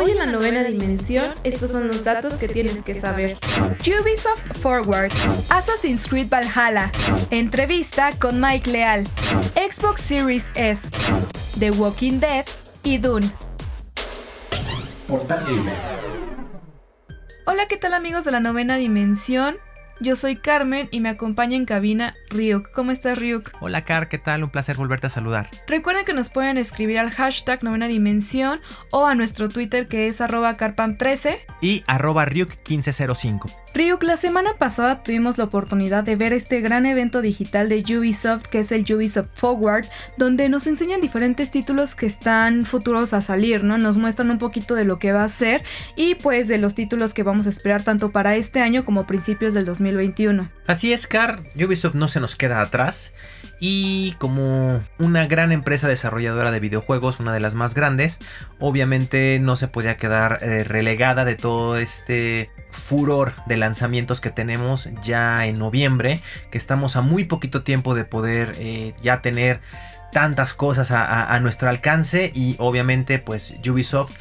Hoy en la novena dimensión, estos son los datos que tienes que saber. Ubisoft Forward, Assassin's Creed Valhalla, entrevista con Mike Leal, Xbox Series S, The Walking Dead y Dune. Portal. Hola, ¿qué tal amigos de la novena dimensión? Yo soy Carmen y me acompaña en cabina Ryuk. ¿Cómo estás, Ryuk? Hola, Car, ¿qué tal? Un placer volverte a saludar. Recuerden que nos pueden escribir al hashtag novena dimensión o a nuestro Twitter que es arroba carpam13 Y arroba Ryuk1505. Ryuk, la semana pasada tuvimos la oportunidad de ver este gran evento digital de Ubisoft que es el Ubisoft Forward, donde nos enseñan diferentes títulos que están futuros a salir, ¿no? Nos muestran un poquito de lo que va a ser y pues de los títulos que vamos a esperar tanto para este año como principios del 2021. Así es, Car, Ubisoft no se nos queda atrás. Y como una gran empresa desarrolladora de videojuegos, una de las más grandes, obviamente no se podía quedar eh, relegada de todo este furor de lanzamientos que tenemos ya en noviembre, que estamos a muy poquito tiempo de poder eh, ya tener tantas cosas a, a- a nuestro alcance y obviamente pues Ubisoft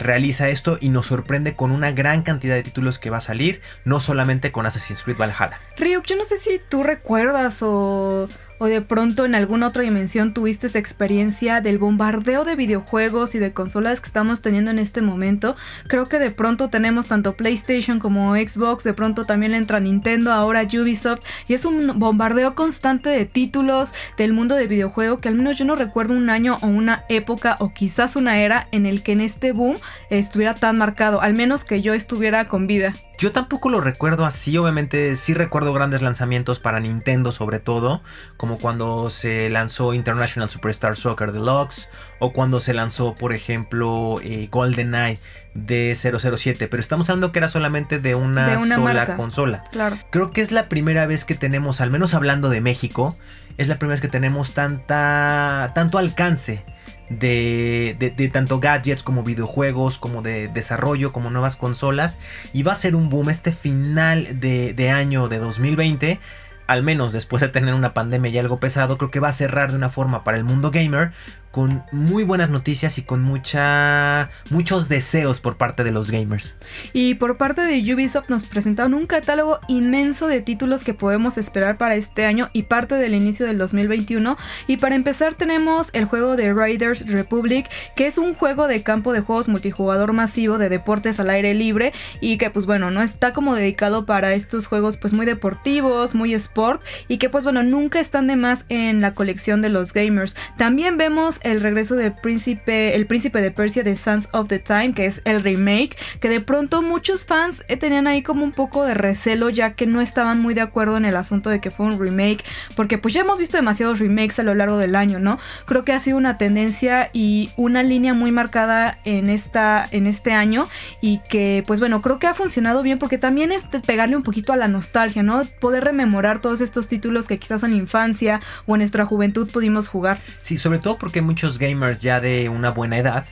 realiza esto y nos sorprende con una gran cantidad de títulos que va a salir, no solamente con Assassin's Creed Valhalla. Ryuk, yo no sé si tú recuerdas o, o de pronto en alguna otra dimensión tuviste esa experiencia del bombardeo de videojuegos y de consolas que estamos teniendo en este momento. Creo que de pronto tenemos tanto PlayStation como Xbox, de pronto también entra Nintendo, ahora Ubisoft, y es un bombardeo constante de títulos del mundo de videojuego que al menos yo no recuerdo un año o una época o quizás una era en el que en este boom estuviera tan marcado, al menos que yo estuviera con vida. Yo tampoco lo recuerdo así, obviamente sí recuerdo grandes lanzamientos para Nintendo sobre todo, como cuando se lanzó International Superstar Soccer Deluxe o cuando se lanzó por ejemplo eh, GoldenEye de 007, pero estamos hablando que era solamente de una, De una sola marca. consola. Claro. Creo que es la primera vez que tenemos, al menos hablando de México, es la primera vez que tenemos tanta, tanto alcance de, de- tanto gadgets como videojuegos, como de desarrollo, como nuevas consolas. Y va a ser un boom este final de, de año de 2020. Al menos después de tener una pandemia y algo pesado, creo que va a cerrar de una forma para el mundo gamer con muy buenas noticias y con mucha, muchos deseos por parte de los gamers. Y por parte de Ubisoft nos presentaron un catálogo inmenso de títulos que podemos esperar para este año y parte del inicio del 2021. Y para empezar tenemos el juego de Riders Republic, que es un juego de campo de juegos multijugador masivo de deportes al aire libre y que pues bueno, no está como dedicado para estos juegos pues muy deportivos, muy sport y que pues bueno, nunca están de más en la colección de los gamers. También vemos el regreso del príncipe, el príncipe de Persia de Sons of the Time, que es el remake, que de pronto muchos fans eh, tenían ahí como un poco de recelo ya que no estaban muy de acuerdo en el asunto de que fue un remake, porque pues ya hemos visto demasiados remakes a lo largo del año, ¿no? Creo que ha sido una tendencia y una línea muy marcada en esta en este año y que pues bueno, creo que ha funcionado bien porque también es pegarle un poquito a la nostalgia, ¿no? Poder rememorar todos estos títulos que quizás en la infancia o en nuestra juventud pudimos jugar. Sí, sobre todo porque hay muchos gamers ya de una buena edad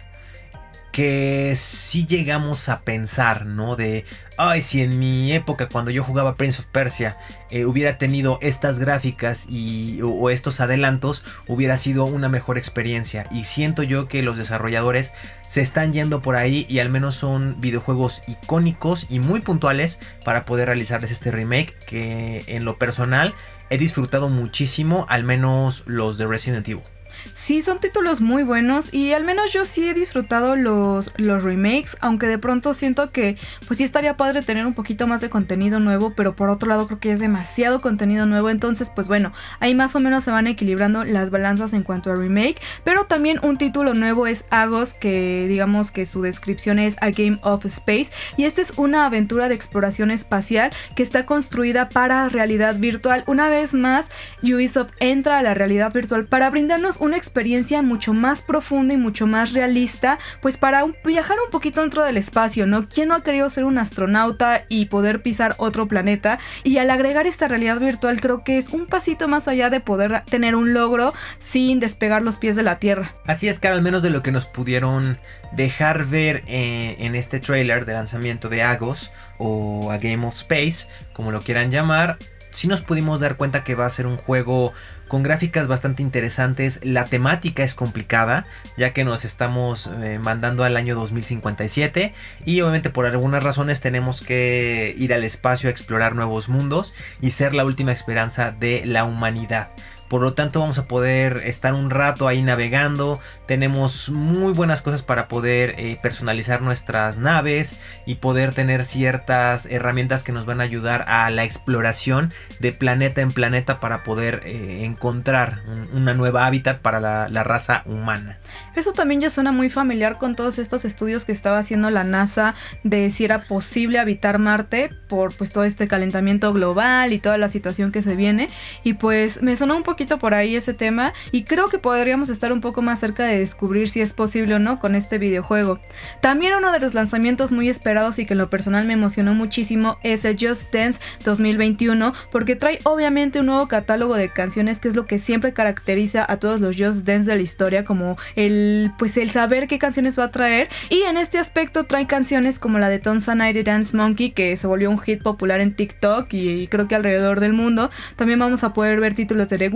que sí llegamos a pensar, ¿no? De, ay, si en mi época cuando yo jugaba Prince of Persia eh, hubiera tenido estas gráficas y, o, o estos adelantos, hubiera sido una mejor experiencia. Y siento yo que los desarrolladores se están yendo por ahí y al menos son videojuegos icónicos y muy puntuales para poder realizarles este remake que en lo personal he disfrutado muchísimo, al menos los de Resident Evil. Sí, son títulos muy buenos y al menos yo sí he disfrutado los, los remakes, aunque de pronto siento que pues sí estaría padre tener un poquito más de contenido nuevo, pero por otro lado creo que es demasiado contenido nuevo, entonces pues bueno, ahí más o menos se van equilibrando las balanzas en cuanto a remake, pero también un título nuevo es Agos, que digamos que su descripción es A Game of Space, y esta es una aventura de exploración espacial que está construida para realidad virtual. Una vez más, Ubisoft entra a la realidad virtual para brindarnos una experiencia mucho más profunda y mucho más realista, pues para viajar un poquito dentro del espacio, ¿no? ¿Quién no ha querido ser un astronauta y poder pisar otro planeta? Y al agregar esta realidad virtual creo que es un pasito más allá de poder tener un logro sin despegar los pies de la Tierra. Así es que al menos de lo que nos pudieron dejar ver eh, en este trailer de lanzamiento de Agos o a Game of Space, como lo quieran llamar, sí nos pudimos dar cuenta que va a ser un juego con gráficas bastante interesantes. La temática es complicada, ya que nos estamos eh, mandando al año 2057 y obviamente por algunas razones tenemos que ir al espacio a explorar nuevos mundos y ser la última esperanza de la humanidad. Por lo tanto vamos a poder estar un rato ahí navegando. Tenemos muy buenas cosas para poder eh, personalizar nuestras naves y poder tener ciertas herramientas que nos van a ayudar a la exploración de planeta en planeta para poder eh, encontrar una nueva hábitat para la, la raza humana. Eso también ya suena muy familiar con todos estos estudios que estaba haciendo la NASA de si era posible habitar Marte por pues todo este calentamiento global y toda la situación que se viene. Y pues me sonó un poquito por ahí ese tema y creo que podríamos estar un poco más cerca de descubrir si es posible o no con este videojuego. También uno de los lanzamientos muy esperados y que en lo personal me emocionó muchísimo es el Just Dance 2021 porque trae obviamente un nuevo catálogo de canciones que es lo que siempre caracteriza a todos los Just Dance de la historia como el pues el saber qué canciones va a traer y en este aspecto trae canciones como la de Tonsa Night Dance Monkey que se volvió un hit popular en TikTok y creo que alrededor del mundo. También vamos a poder ver títulos de The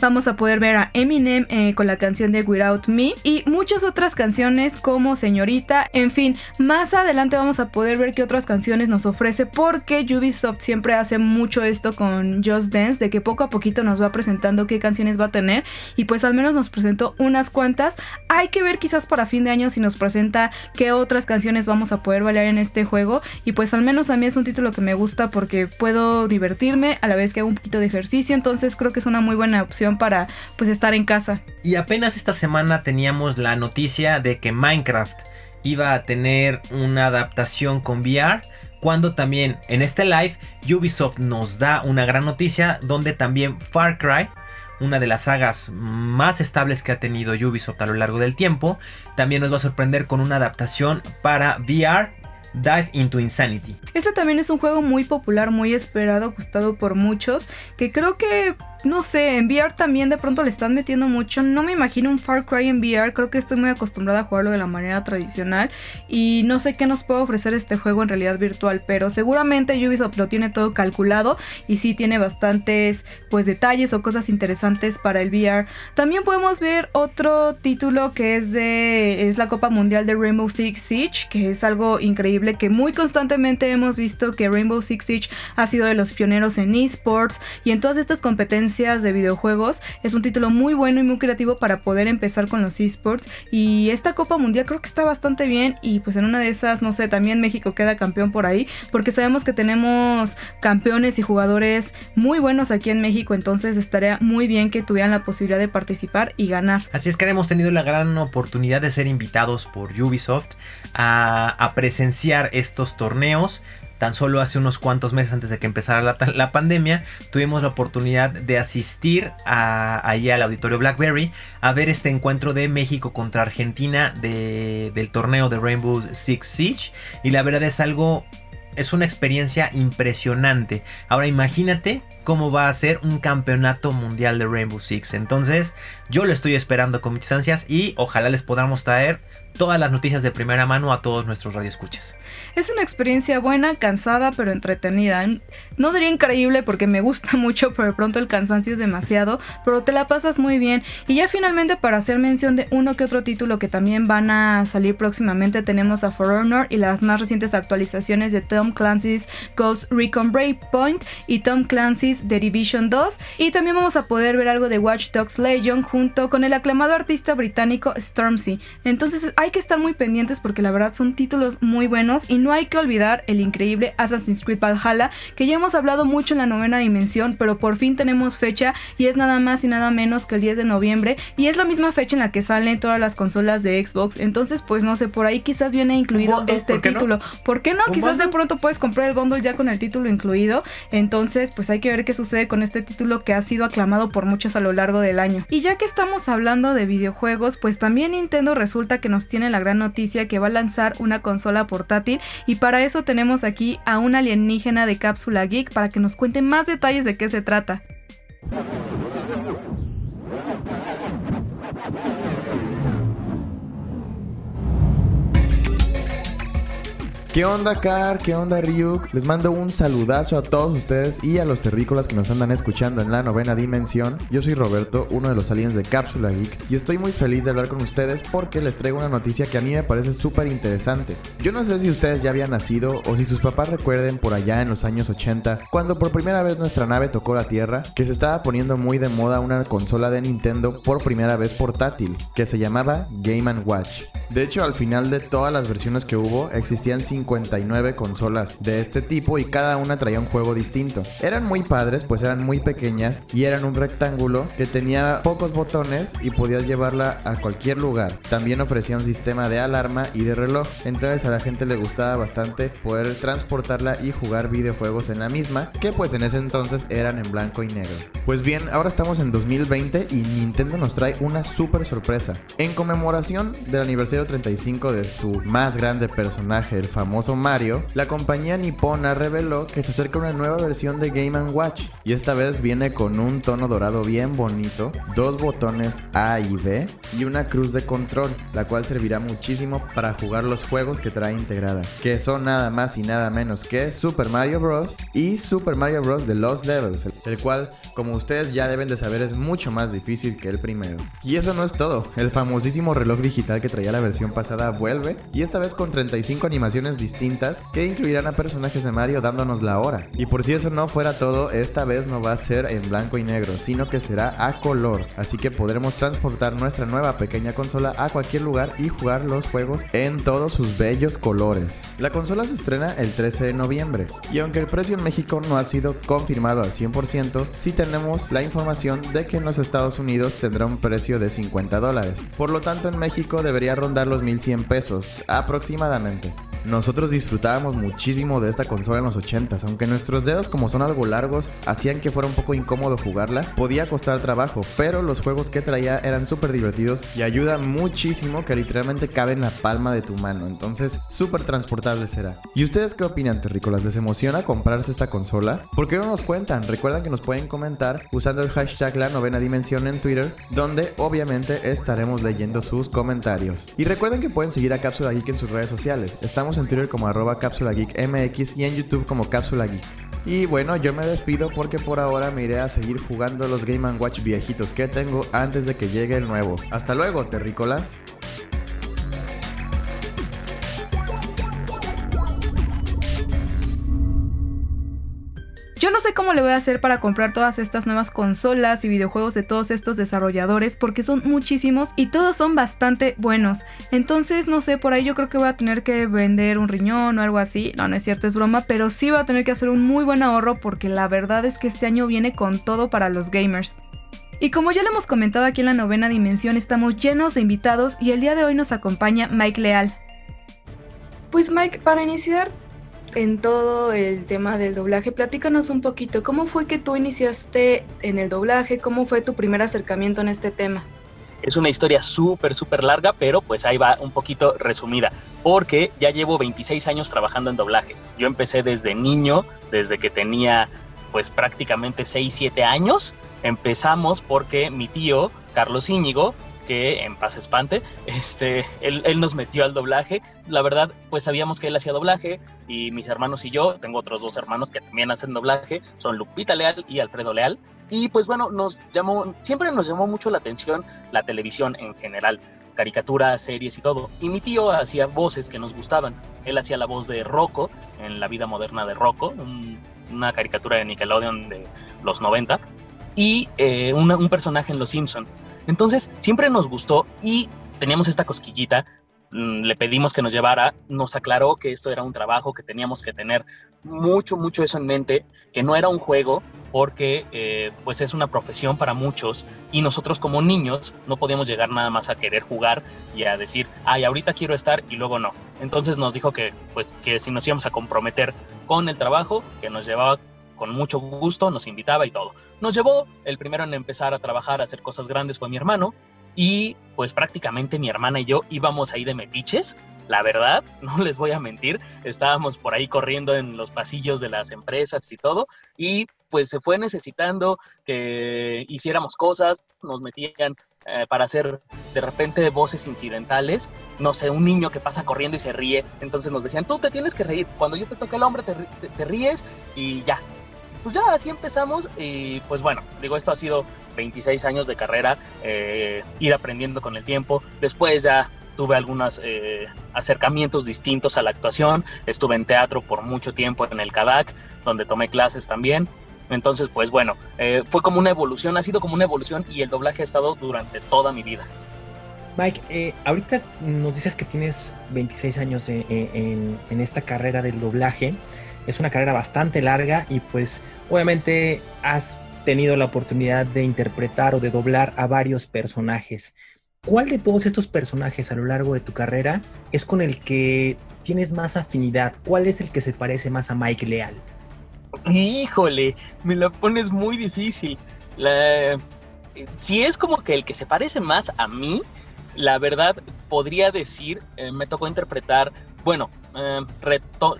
Vamos a poder ver a Eminem eh, con la canción de Without Me y muchas otras canciones como Señorita. En fin, más adelante vamos a poder ver qué otras canciones nos ofrece porque Ubisoft siempre hace mucho esto con Just Dance, de que poco a poquito nos va presentando qué canciones va a tener y pues al menos nos presentó unas cuantas. Hay que ver quizás para fin de año si nos presenta qué otras canciones vamos a poder bailar en este juego y pues al menos a mí es un título que me gusta porque puedo divertirme a la vez que hago un poquito de ejercicio, entonces creo que es una muy buena buena opción para pues estar en casa. Y apenas esta semana teníamos la noticia de que Minecraft iba a tener una adaptación con VR cuando también en este live Ubisoft nos da una gran noticia donde también Far Cry, una de las sagas más estables que ha tenido Ubisoft a lo largo del tiempo, también nos va a sorprender con una adaptación para VR Dive into Insanity. Este también es un juego muy popular, muy esperado, gustado por muchos, que creo que no sé, en VR también de pronto le están metiendo mucho. No me imagino un Far Cry en VR. Creo que estoy muy acostumbrada a jugarlo de la manera tradicional. Y no sé qué nos puede ofrecer este juego en realidad virtual. Pero seguramente Ubisoft lo tiene todo calculado. Y sí tiene bastantes pues detalles o cosas interesantes para el VR. También podemos ver otro título que es de. es la Copa Mundial de Rainbow Six Siege. Que es algo increíble. Que muy constantemente hemos visto que Rainbow Six Siege ha sido de los pioneros en esports. Y en todas estas competencias de videojuegos. Es un título muy bueno y muy creativo para poder empezar con los esports. Y esta Copa Mundial creo que está bastante bien. Y pues en una de esas, no sé, también México queda campeón por ahí. Porque sabemos que tenemos campeones y jugadores muy buenos aquí en México. Entonces estaría muy bien que tuvieran la posibilidad de participar y ganar. Así es que hemos tenido la gran oportunidad de ser invitados por Ubisoft a, a presenciar estos torneos tan solo hace unos cuantos meses antes de que empezara la, pandemia, tuvimos la oportunidad de asistir a, allí al auditorio Blackberry a ver este encuentro de México contra Argentina del torneo de Rainbow Six Siege. Y la verdad es algo es una experiencia impresionante. Ahora imagínate cómo va a ser un campeonato mundial de Rainbow Six. Entonces, yo lo estoy esperando con muchas ansias y ojalá les podamos traer todas las noticias de primera mano a todos nuestros radioescuchas. Es una experiencia buena, cansada, pero entretenida. No diría increíble porque me gusta mucho, pero de pronto el cansancio es demasiado, pero te la pasas muy bien. Y ya finalmente para hacer mención de uno que otro título que también van a salir próximamente, tenemos a For Honor y las más recientes actualizaciones de Tom Clancy's Ghost Recon Breakpoint y Tom Clancy's The Division 2. Y también vamos a poder ver algo de Watch Dogs Legion junto con el aclamado artista británico Stormzy. Entonces hay que estar muy pendientes porque la verdad son títulos muy buenos y no hay que olvidar el increíble Assassin's Creed Valhalla que ya hemos hablado mucho en la novena dimensión pero por fin tenemos fecha y es nada más y nada menos que el 10 de noviembre. Y es la misma fecha en la que salen todas las consolas de Xbox. Entonces pues no sé por ahí quizás viene incluido este título. ¿por qué no? quizás de pronto puedes comprar el bundle ya con el título incluido. Entonces pues hay que ver qué sucede con este título que ha sido aclamado por muchos a lo largo del año. Y ya que que estamos hablando de videojuegos, pues también Nintendo resulta que nos tiene la gran noticia que va a lanzar una consola portátil y para eso tenemos aquí a un alienígena de cápsula geek para que nos cuente más detalles de qué se trata. ¿Qué onda, Car? ¿Qué onda, Ryuk? Les mando un saludazo a todos ustedes y a los terrícolas que nos andan escuchando en la novena dimensión. Yo soy Roberto, uno de los aliens de Cápsula Geek, y estoy muy feliz de hablar con ustedes porque les traigo una noticia que a mí me parece súper interesante. Yo no sé si ustedes ya habían nacido o si sus papás recuerden por allá en los años 80, cuando por primera vez nuestra nave tocó la Tierra, que se estaba poniendo muy de moda una consola de Nintendo por primera vez portátil, que se llamaba Game ⁇ Watch. De hecho, al final de todas las versiones que hubo, existían 59 consolas de este tipo y cada una traía un juego distinto. Eran muy padres, pues eran muy pequeñas y eran un rectángulo que tenía pocos botones y podías llevarla a cualquier lugar. También ofrecía un sistema de alarma y de reloj, entonces a la gente le gustaba bastante poder transportarla y jugar videojuegos en la misma, que pues en ese entonces eran en blanco y negro. Pues bien, ahora estamos en 2020 y Nintendo nos trae una super sorpresa. En conmemoración del aniversario 35 de su más grande personaje, el famoso Mario, la compañía nipona reveló que se acerca una nueva versión de Game ⁇ Watch y esta vez viene con un tono dorado bien bonito, dos botones A y B y una cruz de control, la cual servirá muchísimo para jugar los juegos que trae integrada, que son nada más y nada menos que Super Mario Bros. y Super Mario Bros. The Lost Levels, el cual, como ustedes ya deben de saber, es mucho más difícil que el primero. Y eso no es todo, el famosísimo reloj digital que traía la versión pasada vuelve y esta vez con 35 animaciones distintas que incluirán a personajes de Mario dándonos la hora. Y por si eso no fuera todo, esta vez no va a ser en blanco y negro, sino que será a color, así que podremos transportar nuestra nueva pequeña consola a cualquier lugar y jugar los juegos en todos sus bellos colores. La consola se estrena el 13 de noviembre y aunque el precio en México no ha sido confirmado al 100%, sí tenemos la información de que en los Estados Unidos tendrá un precio de 50 dólares. Por lo tanto en México debería rondar los 1100 pesos aproximadamente. Nosotros disfrutábamos muchísimo de esta consola en los 80s, aunque nuestros dedos como son algo largos hacían que fuera un poco incómodo jugarla, podía costar trabajo, pero los juegos que traía eran súper divertidos y ayudan muchísimo que literalmente cabe en la palma de tu mano, entonces súper transportable será. ¿Y ustedes qué opinan, terrícolas? ¿Les emociona comprarse esta consola? ¿Por qué no nos cuentan? Recuerden que nos pueden comentar usando el hashtag la novena dimensión en Twitter, donde obviamente estaremos leyendo sus comentarios. Y recuerden que pueden seguir a Cápsula Geek en sus redes sociales. Estamos en Twitter como arroba Cápsula Geek MX y en YouTube como Cápsula Geek. Y bueno, yo me despido porque por ahora me iré a seguir jugando los Game Watch viejitos que tengo antes de que llegue el nuevo. Hasta luego, terrícolas. Yo no sé cómo le voy a hacer para comprar todas estas nuevas consolas y videojuegos de todos estos desarrolladores porque son muchísimos y todos son bastante buenos. Entonces, no sé, por ahí yo creo que voy a tener que vender un riñón o algo así. No, no es cierto, es broma, pero sí voy a tener que hacer un muy buen ahorro porque la verdad es que este año viene con todo para los gamers. Y como ya lo hemos comentado aquí en la novena dimensión, estamos llenos de invitados y el día de hoy nos acompaña Mike Leal. Pues Mike, para iniciar, en todo el tema del doblaje. Platícanos un poquito, ¿cómo fue que tú iniciaste en el doblaje? ¿Cómo fue tu primer acercamiento en este tema? Es una historia súper, súper larga, pero pues ahí va un poquito resumida, porque ya llevo 26 años trabajando en doblaje. Yo empecé desde niño, desde que tenía pues prácticamente 6, 7 años. Empezamos porque mi tío, Carlos Íñigo, que en paz espante, este, él, él, nos metió al doblaje. La verdad, pues sabíamos que él hacía doblaje y mis hermanos y yo, tengo otros dos hermanos que también hacen doblaje, son Lupita Leal y Alfredo Leal. Y pues bueno, nos llamó, siempre nos llamó mucho la atención la televisión en general, caricaturas, series y todo. Y mi tío hacía voces que nos gustaban. Él hacía la voz de Rocco en La vida moderna de Rocco, un, una caricatura de Nickelodeon de los 90, y eh, un personaje en Los Simpson. Entonces, siempre nos gustó y teníamos esta cosquillita. Mm, le pedimos que nos llevara, nos aclaró que esto era un trabajo, que teníamos que tener mucho, mucho eso en mente, que no era un juego, porque eh, pues es una profesión para muchos y nosotros como niños no podíamos llegar nada más a querer jugar y a decir, ay, ahorita quiero estar y luego no. Entonces nos dijo que pues que si nos íbamos a comprometer con el trabajo, que nos llevaba con mucho gusto, nos invitaba y todo. Nos llevó, el primero en empezar a trabajar, a hacer cosas grandes fue mi hermano, y pues prácticamente mi hermana y yo íbamos ahí de metiches. La verdad, no les voy a mentir, estábamos por ahí corriendo en los pasillos de las empresas y todo, y pues se fue necesitando que hiciéramos cosas, nos metían eh, para hacer de repente voces incidentales, no sé, un niño que pasa corriendo y se ríe, entonces nos decían, tú te tienes que reír, cuando yo te toque el hombre te, te ríes y ya, pues ya así empezamos y pues bueno, digo, esto ha sido 26 años de carrera, eh, ir aprendiendo con el tiempo, después ya tuve algunos eh, acercamientos distintos a la actuación, estuve en teatro por mucho tiempo en el CADAC, donde tomé clases también, entonces pues bueno, eh, fue como una evolución, ha sido como una evolución y el doblaje ha estado durante toda mi vida. Mike, ahorita nos dices que tienes 26 años en, en esta carrera del doblaje. Es una carrera bastante larga y pues obviamente has tenido la oportunidad de interpretar o de doblar a varios personajes. ¿Cuál de todos estos personajes a lo largo de tu carrera es con el que tienes más afinidad? ¿Cuál es el que se parece más a Mike Leal? Híjole, me lo pones muy difícil. Si es como que el que se parece más a mí, la verdad podría decir, eh, me tocó interpretar, bueno, eh,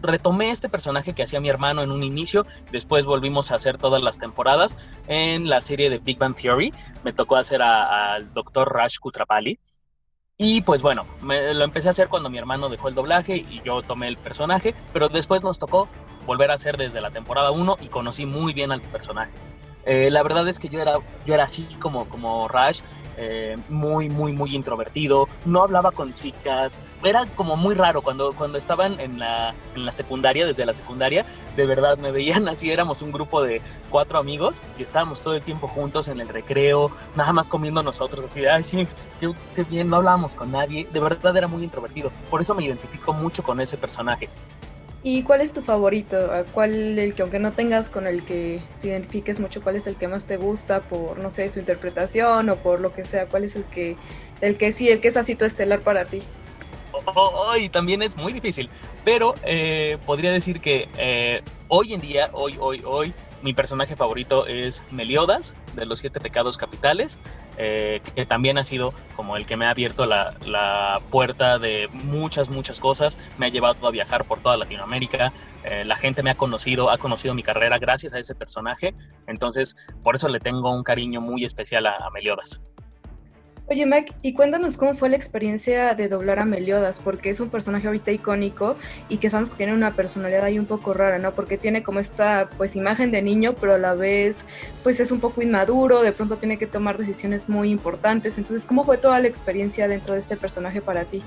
retomé este personaje que hacía mi hermano en un inicio, después volvimos a hacer todas las temporadas en la serie de Big Bang Theory, me tocó hacer al doctor Raj Kutrapali. Y pues bueno, lo empecé a hacer cuando mi hermano dejó el doblaje y yo tomé el personaje, pero después nos tocó volver a hacer desde la temporada 1 y conocí muy bien al personaje. Eh, la verdad es que yo era, yo era así como, como Raj, eh, muy, muy, muy introvertido, no hablaba con chicas, era como muy raro cuando, cuando estaban en la, en la secundaria, desde la secundaria, de verdad me veían así, éramos un grupo de cuatro amigos y estábamos todo el tiempo juntos en el recreo, nada más comiendo nosotros, así ay, sí, qué, qué bien, no hablábamos con nadie, de verdad era muy introvertido, por eso me identifico mucho con ese personaje. ¿Y cuál es tu favorito? ¿Cuál el que aunque no tengas con el que te identifiques mucho, cuál es el que más te gusta por no sé, su interpretación o por lo que sea? ¿Cuál es el que el que sí, el que es así tu estelar para ti? Hoy también es muy difícil, pero eh, podría decir que eh, hoy en día, hoy, hoy, hoy, mi personaje favorito es Meliodas, de los siete pecados capitales, eh, que también ha sido como el que me ha abierto la, puerta de muchas, muchas cosas, me ha llevado a viajar por toda Latinoamérica, eh, la gente me ha conocido, ha conocido mi carrera gracias a ese personaje, entonces por eso le tengo un cariño muy especial a Meliodas. Oye, Mac, y cuéntanos cómo fue la experiencia de doblar a Meliodas, porque es un personaje ahorita icónico y que sabemos que tiene una personalidad ahí un poco rara, ¿no? Porque tiene como esta, pues, imagen de niño, pero a la vez, pues, es un poco inmaduro, de pronto tiene que tomar decisiones muy importantes. Entonces, ¿cómo fue toda la experiencia dentro de este personaje para ti?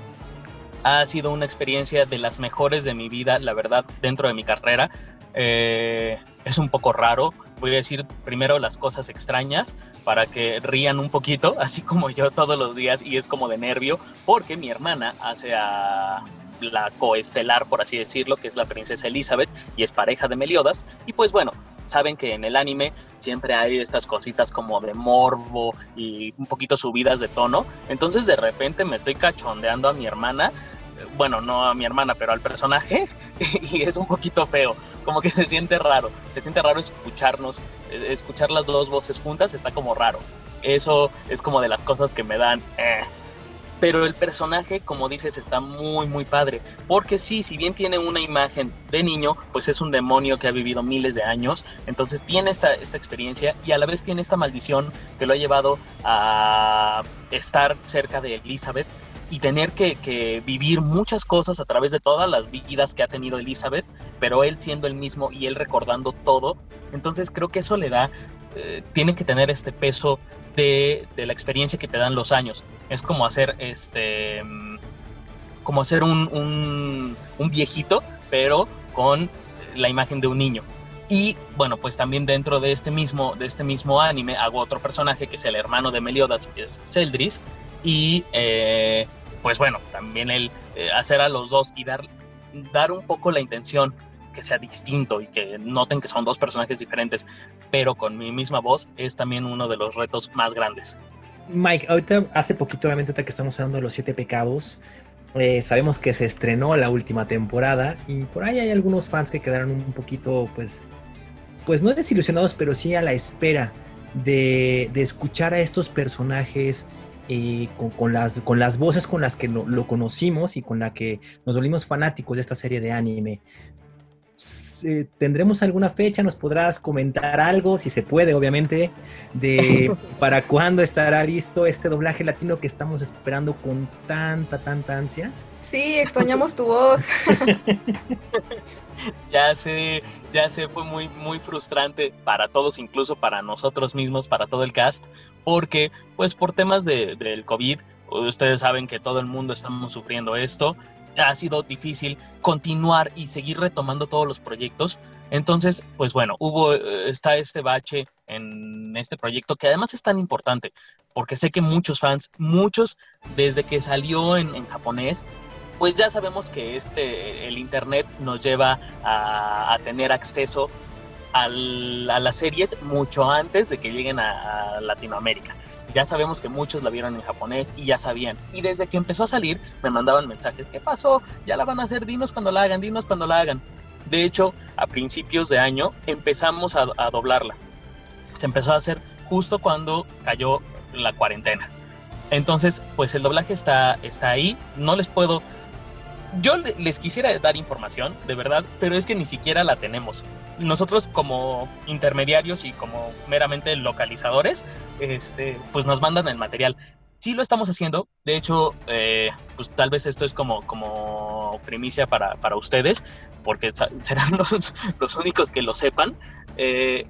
Ha sido una experiencia de las mejores de mi vida, la verdad, dentro de mi carrera. Eh, es un poco raro. Voy a decir primero las cosas extrañas para que rían un poquito, así como yo todos los días, y es como de nervio, porque mi hermana hace a la coestelar, por así decirlo, que es la princesa Elizabeth, y es pareja de Meliodas, y pues bueno, saben que en el anime siempre hay estas cositas como de morbo y un poquito subidas de tono, entonces de repente me estoy cachondeando a mi hermana bueno, no a mi hermana, pero al personaje, y es un poquito feo, como que se siente raro, se siente raro escucharnos, eh, escuchar las dos voces juntas está como raro. Eso es como de las cosas que me dan... Eh. Pero el personaje, como dices, está muy, muy padre. Porque sí, si bien tiene una imagen de niño, pues es un demonio que ha vivido miles de años. Entonces tiene esta, esta experiencia y a la vez tiene esta maldición que lo ha llevado a estar cerca de Elizabeth y tener que, vivir muchas cosas a través de todas las vidas que ha tenido Elizabeth, pero él siendo el mismo y él recordando todo. Entonces creo que eso le da, eh, tiene que tener este peso de, la experiencia que te dan los años. Es como hacer este, como hacer un, un viejito, pero con la imagen de un niño. Y bueno, pues también dentro de este mismo, de este mismo anime hago otro personaje que es el hermano de Meliodas, que es Celdris. Y eh, pues bueno, también el eh, hacer a los dos y dar, dar un poco la intención que sea distinto y que noten que son dos personajes diferentes, pero con mi misma voz, es también uno de los retos más grandes. Mike, ahorita hace poquito, obviamente, que estamos hablando de los siete pecados, eh, sabemos que se estrenó la última temporada y por ahí hay algunos fans que quedaron un poquito, pues, pues no desilusionados, pero sí a la espera de, escuchar a estos personajes eh, con, las, con las voces con las que lo, conocimos y con la que nos volvimos fanáticos de esta serie de anime. ¿Tendremos alguna fecha? ¿Nos podrás comentar algo, si se puede, obviamente, de para cuándo estará listo este doblaje latino que estamos esperando con tanta, tanta ansia? Sí, extrañamos tu voz. ya sé, ya sé, fue muy, muy frustrante para todos, incluso para nosotros mismos, para todo el cast, porque pues por temas de, del COVID, ustedes saben que todo el mundo estamos sufriendo esto, ha sido difícil continuar y seguir retomando todos los proyectos. Entonces, pues bueno, hubo, eh, está este bache en este proyecto que además es tan importante, porque sé que muchos fans, muchos desde que salió en, en japonés, pues ya sabemos que este, el Internet nos lleva a, tener acceso a las series mucho antes de que lleguen a, Latinoamérica. Ya sabemos que muchos la vieron en japonés y ya sabían. Y desde que empezó a salir me mandaban mensajes, ¿qué pasó? Ya la van a hacer, dinos cuando la hagan, dinos cuando la hagan. De hecho, a principios de año empezamos a, a doblarla. Se empezó a hacer justo cuando cayó la cuarentena. Entonces, pues el doblaje está, está ahí. No les puedo yo les quisiera dar información, de verdad, pero es que ni siquiera la tenemos. Nosotros como intermediarios y como meramente localizadores, este, pues nos mandan el material. Sí lo estamos haciendo, de hecho, eh, pues tal vez esto es como, como primicia para, para ustedes, porque serán los, los, únicos que lo sepan. Eh,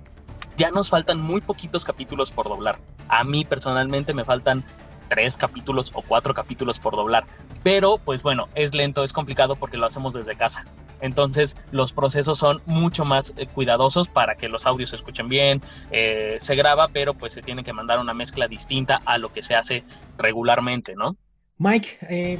ya nos faltan muy poquitos capítulos por doblar. A mí personalmente me faltan tres capítulos o cuatro capítulos por doblar. Pero pues bueno, es lento, es complicado porque lo hacemos desde casa. Entonces los procesos son mucho más eh, cuidadosos para que los audios se escuchen bien. Eh, se graba, pero pues se tiene que mandar una mezcla distinta a lo que se hace regularmente, ¿no? Mike, eh,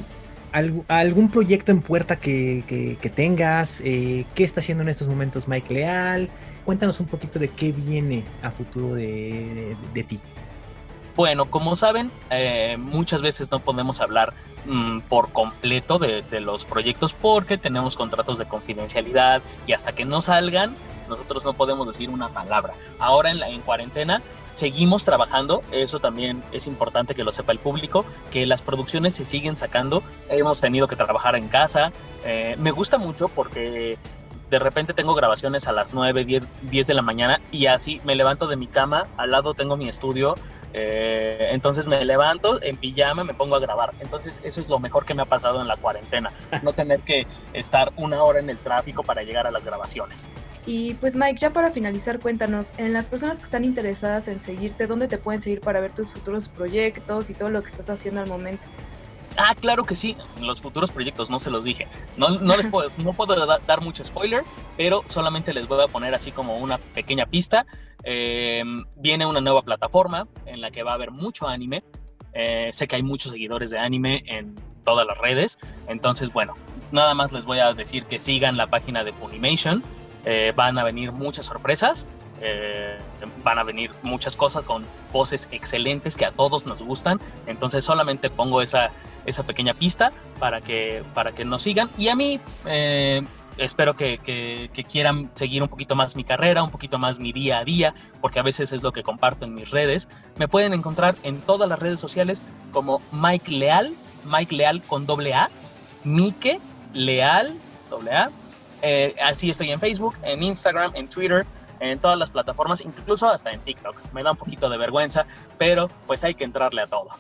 ¿algún proyecto en puerta que, tengas? ¿Qué está haciendo en estos momentos Mike Leal? Cuéntanos un poquito de qué viene a futuro de ti. Bueno, como saben, eh, muchas veces no podemos hablar mm, por completo de, los proyectos porque tenemos contratos de confidencialidad y hasta que no salgan, nosotros no podemos decir una palabra. Ahora en, la, en cuarentena seguimos trabajando, eso también es importante que lo sepa el público, que las producciones se siguen sacando, hemos tenido que trabajar en casa, eh, me gusta mucho porque de repente tengo grabaciones a las 9, 10, 10 de la mañana y así me levanto de mi cama, al lado tengo mi estudio, eh, entonces me levanto en pijama, me pongo a grabar. Entonces eso es lo mejor que me ha pasado en la cuarentena, no tener que estar una hora en el tráfico para llegar a las grabaciones. Y pues Mike, ya para finalizar, cuéntanos, en las personas que están interesadas en seguirte, ¿dónde te pueden seguir para ver tus futuros proyectos y todo lo que estás haciendo al momento? Ah, claro que sí, los futuros proyectos, no se los dije. No, no les puedo, no puedo dar mucho spoiler, pero solamente les voy a poner así como una pequeña pista. Eh, viene una nueva plataforma en la que va a haber mucho anime. Eh, sé que hay muchos seguidores de anime en todas las redes. Entonces, bueno, nada más les voy a decir que sigan la página de Funimation. Eh, van a venir muchas sorpresas. Van a venir muchas cosas con voces excelentes que a todos nos gustan. Entonces solamente pongo esa, esa pequeña pista para que, para que nos sigan. Y a mí espero que, quieran seguir un poquito más mi carrera, un poquito más mi día a día, porque a veces es lo que comparto en mis redes. Me pueden encontrar en todas las redes sociales como Mike Leal, Mike Leal con doble A, Mike Leal, doble A. Eh, así estoy en Facebook, en Instagram, en Twitter, en todas las plataformas, incluso hasta en TikTok. Me da un poquito de vergüenza, pero pues hay que entrarle a todo.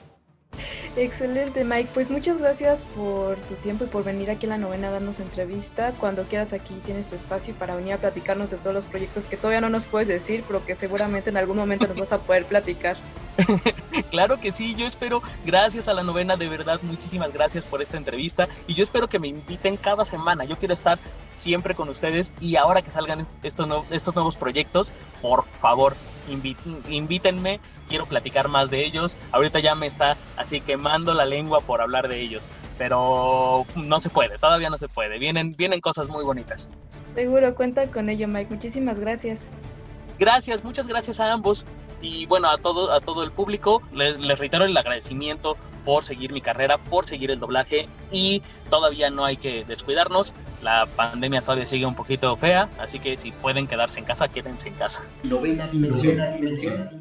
Excelente, Mike. Pues muchas gracias por tu tiempo y por venir aquí a la novena a darnos entrevista. Cuando quieras aquí tienes tu espacio para venir a platicarnos de todos los proyectos que todavía no nos puedes decir, pero que seguramente en algún momento nos vas a poder platicar. claro que sí, yo espero, gracias a la novena, de verdad, muchísimas gracias por esta entrevista y yo espero que me inviten cada semana. Yo quiero estar siempre con ustedes y ahora que salgan estos, nuevos proyectos, por favor, invítenme, quiero platicar más de ellos. Ahorita ya me está así quemando la lengua por hablar de ellos, pero no se puede, todavía no se puede. Vienen, vienen cosas muy bonitas. Seguro, cuenta con ello, Mike. Muchísimas gracias. Gracias, muchas gracias a ambos y bueno, a todo, a todo el público les, reitero el agradecimiento por seguir mi carrera, por seguir el doblaje y todavía no hay que descuidarnos. La pandemia todavía sigue un poquito fea, así que si pueden quedarse en casa, quédense en casa. Novena dimensión. Novena dimensión.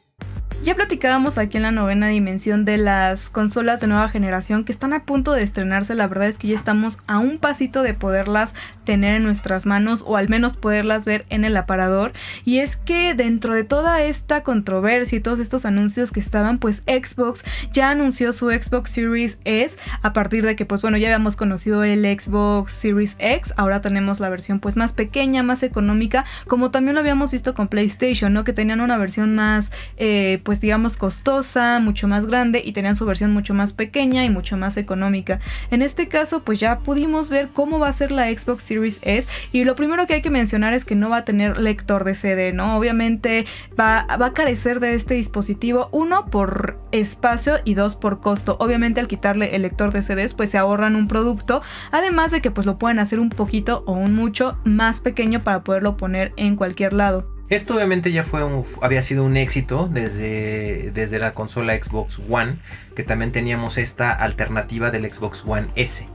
Ya platicábamos aquí en la novena dimensión de las consolas de nueva generación que están a punto de estrenarse. La verdad es que ya estamos a un pasito de poderlas tener en nuestras manos o al menos poderlas ver en el aparador. Y es que dentro de toda esta controversia y todos estos anuncios que estaban, pues Xbox ya anunció su Xbox Series S a partir de que, pues bueno, ya habíamos conocido el Xbox Series X. Ahora tenemos la versión pues más pequeña, más económica, como también lo habíamos visto con PlayStation, ¿no? Que tenían una versión más, eh, pues digamos, costosa, mucho más grande y tenían su versión mucho más pequeña y mucho más económica. En este caso, pues ya pudimos ver cómo va a ser la Xbox Series S y lo primero que hay que mencionar es que no va a tener lector de CD, ¿no? Obviamente va, va a carecer de este dispositivo, uno por espacio y dos por costo. Obviamente al quitarle el lector de CDs, pues se ahorran un producto, además de que pues lo pueden hacer un poquito o un mucho más pequeño para poderlo poner en cualquier lado. Esto obviamente ya fue había sido un éxito desde, desde la consola Xbox One, que también teníamos esta alternativa del Xbox One S.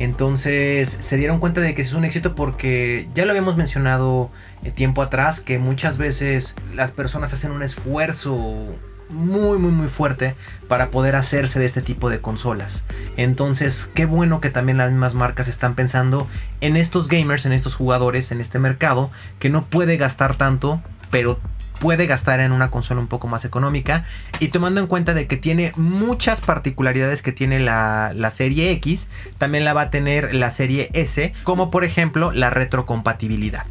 Entonces se dieron cuenta de que es un éxito porque ya lo habíamos mencionado eh, tiempo atrás, que muchas veces las personas hacen un esfuerzo muy muy muy fuerte para poder hacerse de este tipo de consolas. Entonces, qué bueno que también las mismas marcas están pensando en estos gamers, en estos jugadores, en este mercado que no puede gastar tanto, pero puede gastar en una consola un poco más económica y tomando en cuenta de que tiene muchas particularidades que tiene la, la, serie X, también la va a tener la serie S, como por ejemplo la retrocompatibilidad.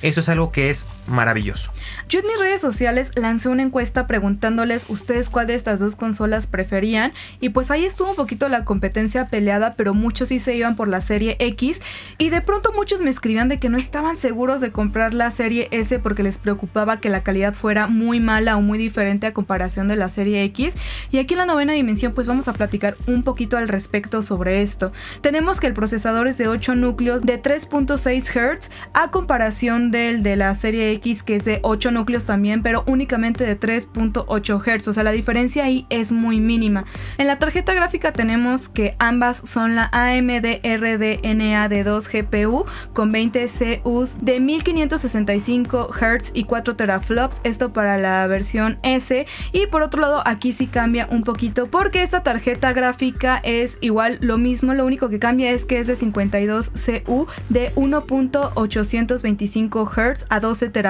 Eso es algo que es maravilloso. Yo en mis redes sociales lancé una encuesta preguntándoles ustedes cuál de estas dos consolas preferían y pues ahí estuvo un poquito la competencia peleada, pero muchos sí se iban por la serie X y de pronto muchos me escribían de que no estaban seguros de comprar la serie S porque les preocupaba que la calidad fuera muy mala o muy diferente a comparación de la serie X y aquí en la novena dimensión pues vamos a platicar un poquito al respecto sobre esto. Tenemos que el procesador es de 8 núcleos de 3.6 Hz a comparación del de la serie Que es de 8 núcleos también, pero únicamente de 3.8 Hz. O sea, la diferencia ahí es muy mínima. En la tarjeta gráfica tenemos que ambas son la AMD RDNA de 2 GPU con 20 CUs de 1565 Hz y 4 teraflops. Esto para la versión S. Y por otro lado, aquí sí cambia un poquito porque esta tarjeta gráfica es igual lo mismo. Lo único que cambia es que es de 52 CU de 1.825 Hz a 12 teraflops.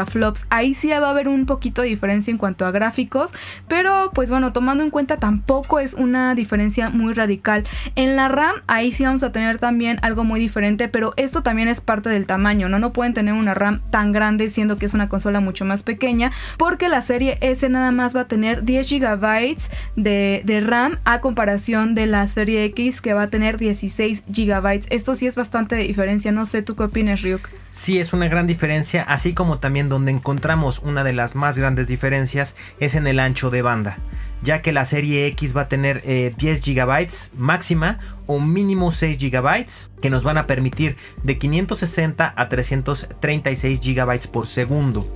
Ahí sí va a haber un poquito de diferencia en cuanto a gráficos, pero pues bueno, tomando en cuenta tampoco es una diferencia muy radical. En la RAM ahí sí vamos a tener también algo muy diferente, pero esto también es parte del tamaño, ¿no? No pueden tener una RAM tan grande siendo que es una consola mucho más pequeña, porque la serie S nada más va a tener 10 GB de, de RAM a comparación de la serie X que va a tener 16 GB. Esto sí es bastante de diferencia, no sé tú qué opinas, Ryuk sí es una gran diferencia, así como también donde encontramos una de las más grandes diferencias es en el ancho de banda, ya que la serie X va a tener 10 eh, GB máxima o mínimo 6 GB que nos van a permitir de 560 a 336 GB por segundo.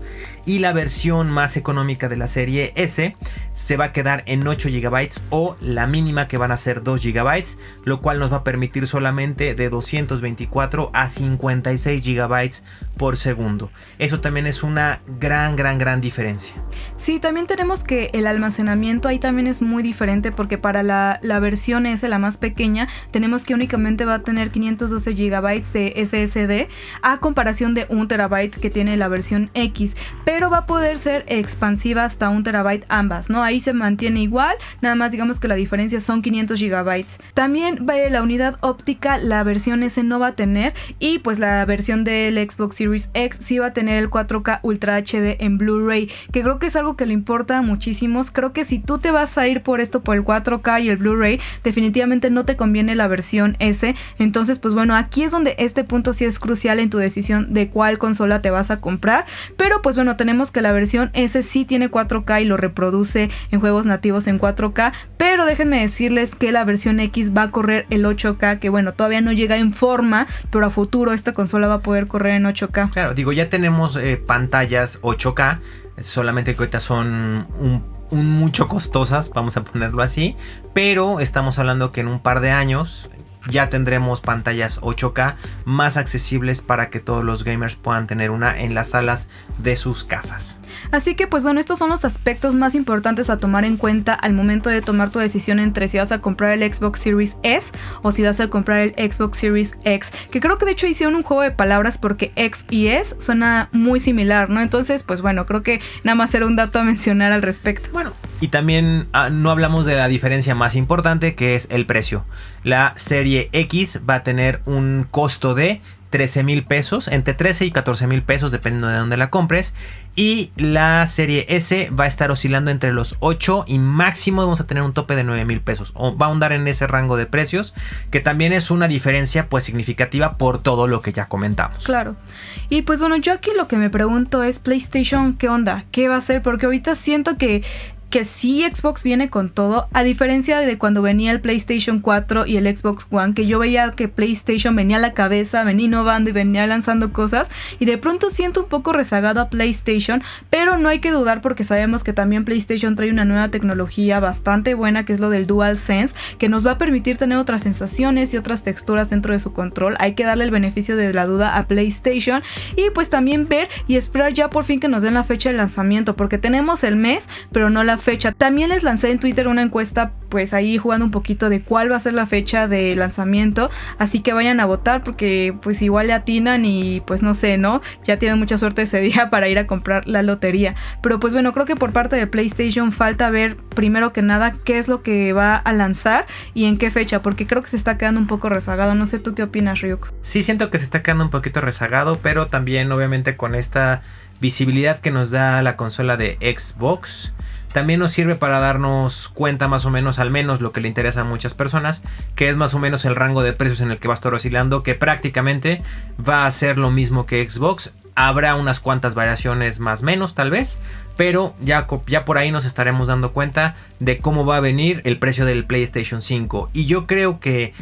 Y la versión más económica de la serie S se va a quedar en 8 GB o la mínima que van a ser 2 GB, lo cual nos va a permitir solamente de 224 a 56 GB por segundo. Eso también es una gran, gran, gran diferencia. Sí, también tenemos que el almacenamiento ahí también es muy diferente porque para la, la versión S, la más pequeña, tenemos que únicamente va a tener 512 GB de SSD a comparación de 1 TB que tiene la versión X, va a poder ser expansiva hasta 1 TB ambas, ¿no? Ahí se mantiene igual, nada más digamos que la diferencia son 500 GB. También la unidad óptica, la versión S no va a tener y pues la versión del Xbox Series X sí va a tener el 4K Ultra HD en Blu-ray, que creo que es algo que le importa muchísimo. Creo que si tú te vas a ir por esto, por el 4K y el Blu-ray, definitivamente no te conviene la versión S. Entonces, pues bueno, aquí es donde este punto sí es crucial en tu decisión de cuál consola te vas a comprar. Pero pues bueno, tenemos que la versión S sí tiene 4K y lo reproduce en juegos nativos en 4K. Pero déjenme decirles que la versión X va a correr el 8K, que bueno, todavía no llega en forma, pero a futuro esta consola va a poder correr en 8K. Claro, digo, ya tenemos eh, pantallas 8K, solamente que ahorita son un un mucho costosas, vamos a ponerlo así, pero estamos hablando que en un par de años ya tendremos pantallas 8K más accesibles para que todos los gamers puedan tener una en las salas de sus casas. Así que pues bueno, estos son los aspectos más importantes a tomar en cuenta al momento de tomar tu decisión entre si vas a comprar el Xbox Series S o si vas a comprar el Xbox Series X. Que creo que de hecho hicieron un juego de palabras porque X y S suena muy similar, ¿no? Entonces pues bueno, creo que nada más era un dato a mencionar al respecto. Bueno, y también ah, no hablamos de la diferencia más importante que es el precio. La serie X va a tener un costo de 13 mil pesos, entre 13 y 14 mil pesos dependiendo de dónde la compres. Y la serie S va a estar oscilando entre los 8 y máximo vamos a tener un tope de 9 mil pesos. O va a andar en ese rango de precios, que también es una diferencia pues significativa por todo lo que ya comentamos. Claro. Y pues bueno, yo aquí lo que me pregunto es PlayStation, ¿qué onda? ¿Qué va a hacer? Porque ahorita siento que que sí Xbox viene con todo, a diferencia de cuando venía el PlayStation 4 y el Xbox One, que yo veía que PlayStation venía a la cabeza, venía innovando y venía lanzando cosas, y de pronto siento un poco rezagado a PlayStation, pero no hay que dudar porque sabemos que también PlayStation trae una nueva tecnología bastante buena, que es lo del DualSense, que nos va a permitir tener otras sensaciones y otras texturas dentro de su control. Hay que darle el beneficio de la duda a PlayStation y pues también ver y esperar ya por fin que nos den la fecha de lanzamiento, porque tenemos el mes, pero no la fecha. También les lancé en Twitter una encuesta, pues ahí jugando un poquito de cuál va a ser la fecha de lanzamiento. Así que vayan a votar porque pues igual le atinan y pues no sé, ¿no? Ya tienen mucha suerte ese día para ir a comprar la lotería. Pero pues bueno, creo que por parte de PlayStation falta ver primero que nada qué es lo que va a lanzar y en qué fecha, porque creo que se está quedando un poco rezagado. No sé tú qué opinas, Ryuk. Sí, siento que se está quedando un poquito rezagado, pero también obviamente con esta visibilidad que nos da la consola de Xbox también nos sirve para darnos cuenta más o menos, al menos lo que le interesa a muchas personas, que es más o menos el rango de precios en el que va a estar oscilando, que prácticamente va a ser lo mismo que Xbox. Habrá unas cuantas variaciones más menos tal vez, pero ya, ya por ahí nos estaremos dando cuenta de cómo va a venir el precio del PlayStation 5. Y yo creo que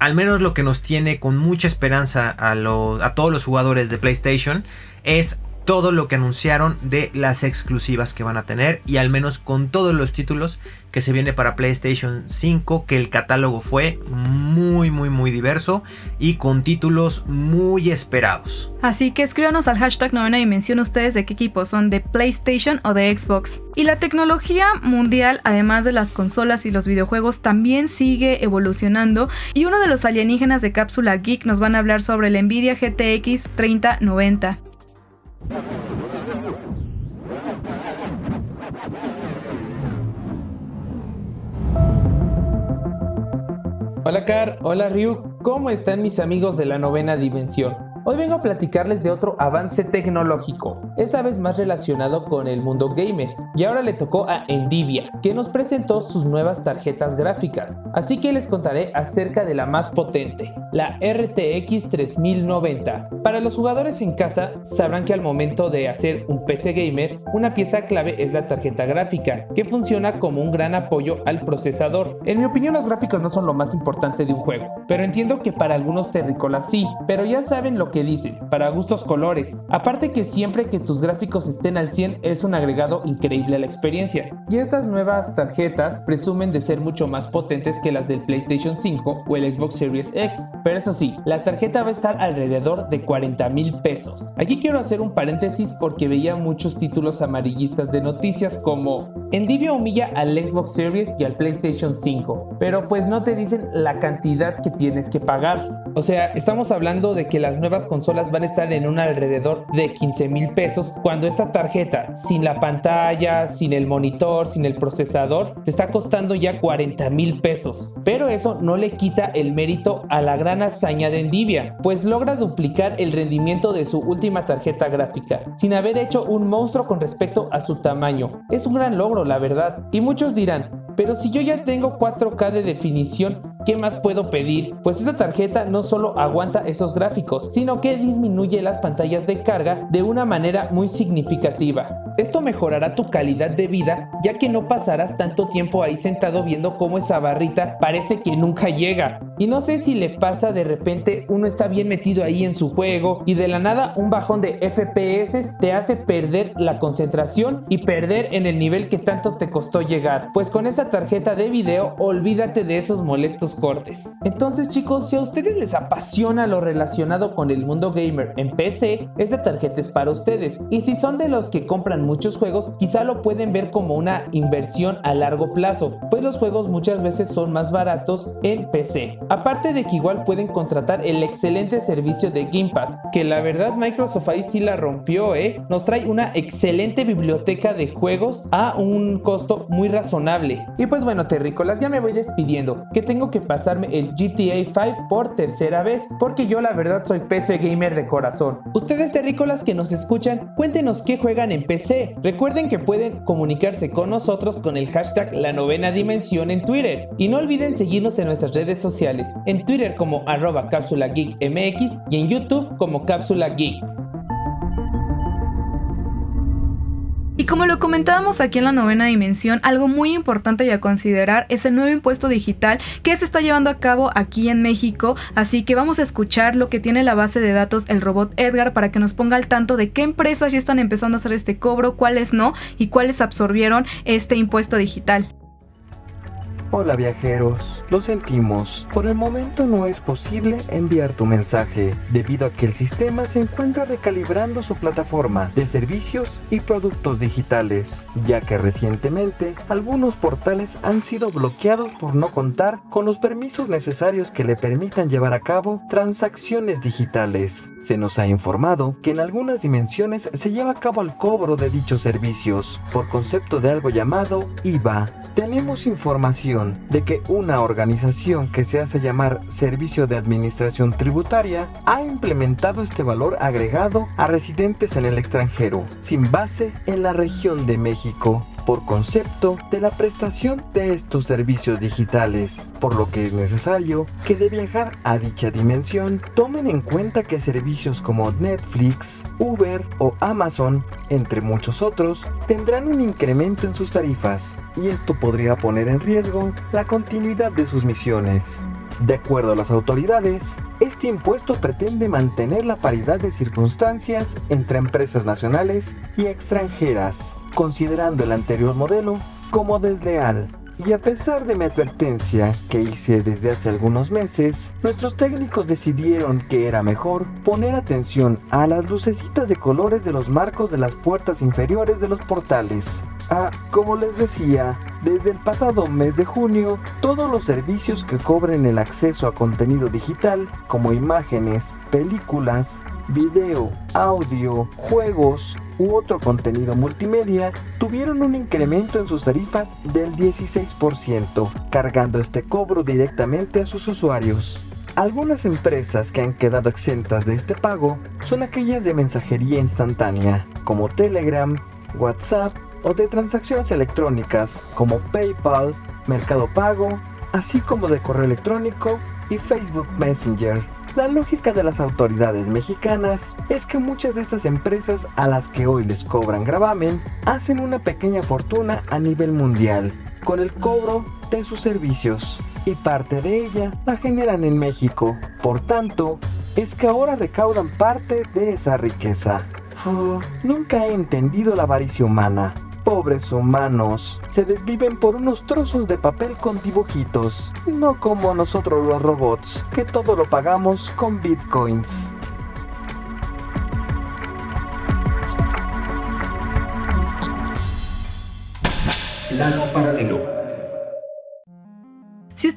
al menos lo que nos tiene con mucha esperanza a, a todos los jugadores de PlayStation es todo lo que anunciaron de las exclusivas que van a tener y al menos con todos los títulos que se viene para PlayStation 5 que el catálogo fue muy muy muy diverso y con títulos muy esperados. Así que escríbanos al hashtag novena dimensión ustedes de qué equipo son de PlayStation o de Xbox. Y la tecnología mundial además de las consolas y los videojuegos también sigue evolucionando y uno de los alienígenas de Cápsula Geek nos van a hablar sobre el Nvidia GTX 3090. Hola Car, hola Ryu, ¿cómo están mis amigos de la novena dimensión? Hoy vengo a platicarles de otro avance tecnológico, esta vez más relacionado con el mundo gamer, y ahora le tocó a Nvidia, que nos presentó sus nuevas tarjetas gráficas, así que les contaré acerca de la más potente, la RTX 3090. Para los jugadores en casa, sabrán que al momento de hacer un PC gamer, una pieza clave es la tarjeta gráfica, que funciona como un gran apoyo al procesador. En mi opinión los gráficos no son lo más importante de un juego, pero entiendo que para algunos terrícolas sí, pero ya saben lo que dicen, para gustos colores. Aparte que siempre que tus gráficos estén al 100 es un agregado increíble a la experiencia. Y estas nuevas tarjetas presumen de ser mucho más potentes que las del PlayStation 5 o el Xbox Series X. Pero eso sí, la tarjeta va a estar alrededor de 40 mil pesos. Aquí quiero hacer un paréntesis porque veía muchos títulos amarillistas de noticias como Nvidia humilla al Xbox Series y al PlayStation 5, pero pues no te dicen la cantidad que tienes que pagar. O sea, estamos hablando de que las nuevas consolas van a estar en un alrededor de 15 mil pesos cuando esta tarjeta, sin la pantalla, sin el monitor, sin el procesador, te está costando ya 40 mil pesos. Pero eso no le quita el mérito a la gran hazaña de Nvidia, pues logra duplicar el rendimiento de su última tarjeta gráfica, sin haber hecho un monstruo con respecto a su tamaño. Es un gran logro, la verdad. Y muchos dirán, pero si yo ya tengo 4K de definición, ¿Qué más puedo pedir? Pues esta tarjeta no solo aguanta esos gráficos, sino que disminuye las pantallas de carga de una manera muy significativa. Esto mejorará tu calidad de vida ya que no pasarás tanto tiempo ahí sentado viendo cómo esa barrita parece que nunca llega. Y no sé si le pasa de repente uno está bien metido ahí en su juego y de la nada un bajón de FPS te hace perder la concentración y perder en el nivel que tanto te costó llegar. Pues con esta tarjeta de video olvídate de esos molestos cortes. Entonces chicos, si a ustedes les apasiona lo relacionado con el mundo gamer en PC, esta tarjeta es para ustedes. Y si son de los que compran muchos juegos, quizá lo pueden ver como una inversión a largo plazo, pues los juegos muchas veces son más baratos en PC. Aparte de que igual pueden contratar el excelente servicio de Game Pass, que la verdad Microsoft ahí sí la rompió, ¿eh? Nos trae una excelente biblioteca de juegos a un costo muy razonable. Y pues bueno, terrícolas, ya me voy despidiendo, que tengo que pasarme el GTA 5 por tercera vez, porque yo la verdad soy PC gamer de corazón. Ustedes terrícolas que nos escuchan, cuéntenos qué juegan en PC. Recuerden que pueden comunicarse con nosotros con el hashtag La Novena Dimensión en Twitter. Y no olviden seguirnos en nuestras redes sociales, en Twitter como arroba cápsula geek mx y en YouTube como cápsula geek. Y como lo comentábamos aquí en la novena dimensión, algo muy importante y a considerar es el nuevo impuesto digital que se está llevando a cabo aquí en México. Así que vamos a escuchar lo que tiene la base de datos el robot Edgar para que nos ponga al tanto de qué empresas ya están empezando a hacer este cobro, cuáles no y cuáles absorbieron este impuesto digital. Hola viajeros, lo sentimos, por el momento no es posible enviar tu mensaje, debido a que el sistema se encuentra recalibrando su plataforma de servicios y productos digitales, ya que recientemente algunos portales han sido bloqueados por no contar con los permisos necesarios que le permitan llevar a cabo transacciones digitales. Se nos ha informado que en algunas dimensiones se lleva a cabo el cobro de dichos servicios por concepto de algo llamado IVA. Tenemos información de que una organización que se hace llamar Servicio de Administración Tributaria ha implementado este valor agregado a residentes en el extranjero, sin base en la región de México por concepto de la prestación de estos servicios digitales, por lo que es necesario que de viajar a dicha dimensión tomen en cuenta que servicios como Netflix, Uber o Amazon, entre muchos otros, tendrán un incremento en sus tarifas, y esto podría poner en riesgo la continuidad de sus misiones. De acuerdo a las autoridades, este impuesto pretende mantener la paridad de circunstancias entre empresas nacionales y extranjeras, considerando el anterior modelo como desleal. Y a pesar de mi advertencia que hice desde hace algunos meses, nuestros técnicos decidieron que era mejor poner atención a las lucecitas de colores de los marcos de las puertas inferiores de los portales. Como les decía, desde el pasado mes de junio, todos los servicios que cobren el acceso a contenido digital, como imágenes, películas, video, audio, juegos u otro contenido multimedia, tuvieron un incremento en sus tarifas del 16%, cargando este cobro directamente a sus usuarios. Algunas empresas que han quedado exentas de este pago son aquellas de mensajería instantánea, como Telegram, WhatsApp o de transacciones electrónicas, como PayPal, Mercado Pago, así como de correo electrónico y Facebook Messenger. La lógica de las autoridades mexicanas es que muchas de estas empresas a las que hoy les cobran gravamen hacen una pequeña fortuna a nivel mundial con el cobro de sus servicios y parte de ella la generan en México. Por tanto, es que ahora recaudan parte de esa riqueza. Oh, nunca he entendido la avaricia humana. Pobres humanos, se desviven por unos trozos de papel con dibujitos, no como nosotros los robots, que todo lo pagamos con bitcoins. Lalo Paralelo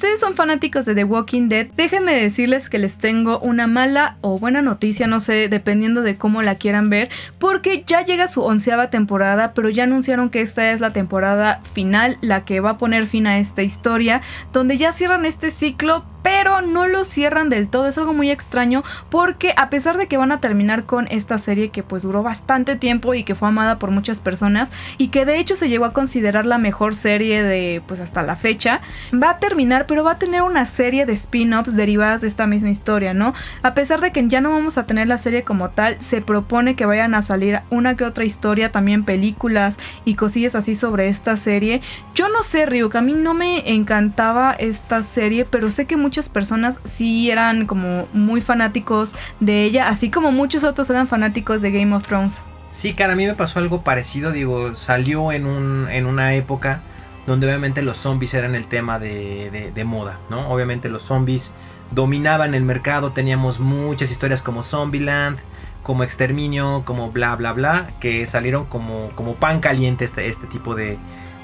ustedes son fanáticos de The Walking Dead, déjenme decirles que les tengo una mala o buena noticia, no sé, dependiendo de cómo la quieran ver, porque ya llega su onceava temporada, pero ya anunciaron que esta es la temporada final, la que va a poner fin a esta historia, donde ya cierran este ciclo, pero no lo cierran del todo. Es algo muy extraño porque a pesar de que van a terminar con esta serie que pues duró bastante tiempo y que fue amada por muchas personas y que de hecho se llegó a considerar la mejor serie de pues hasta la fecha, va a terminar pero va a tener una serie de spin-offs derivadas de esta misma historia, ¿no? A pesar de que ya no vamos a tener la serie como tal, se propone que vayan a salir una que otra historia, también películas y cosillas así sobre esta serie. Yo no sé, Ryuk, a mí no me encantaba esta serie, pero sé que muchas muchas personas sí eran como muy fanáticos de ella, así como muchos otros eran fanáticos de Game of Thrones. Sí, cara, a mí me pasó algo parecido, digo, salió en, un, en una época donde obviamente los zombies eran el tema de, de, moda, ¿no? Obviamente los zombies dominaban el mercado, teníamos muchas historias como Zombieland, como Exterminio, como bla bla bla, que salieron como, como pan caliente este, este tipo de,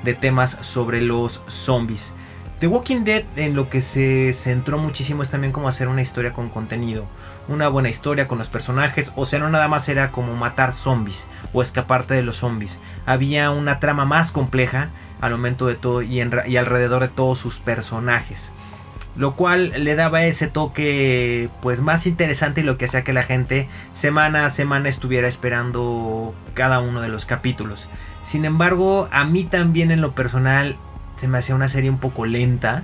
de temas sobre los zombies. The Walking Dead en lo que se centró muchísimo es también como hacer una historia con contenido, una buena historia con los personajes, o sea, no nada más era como matar zombies o escaparte de los zombies, había una trama más compleja al momento de todo y, y alrededor de todos sus personajes lo cual le daba ese toque pues más interesante y lo que hacía que la gente semana a semana estuviera esperando cada uno de los capítulos. Sin embargo, a mí también en lo personal se me hacía una serie un poco lenta.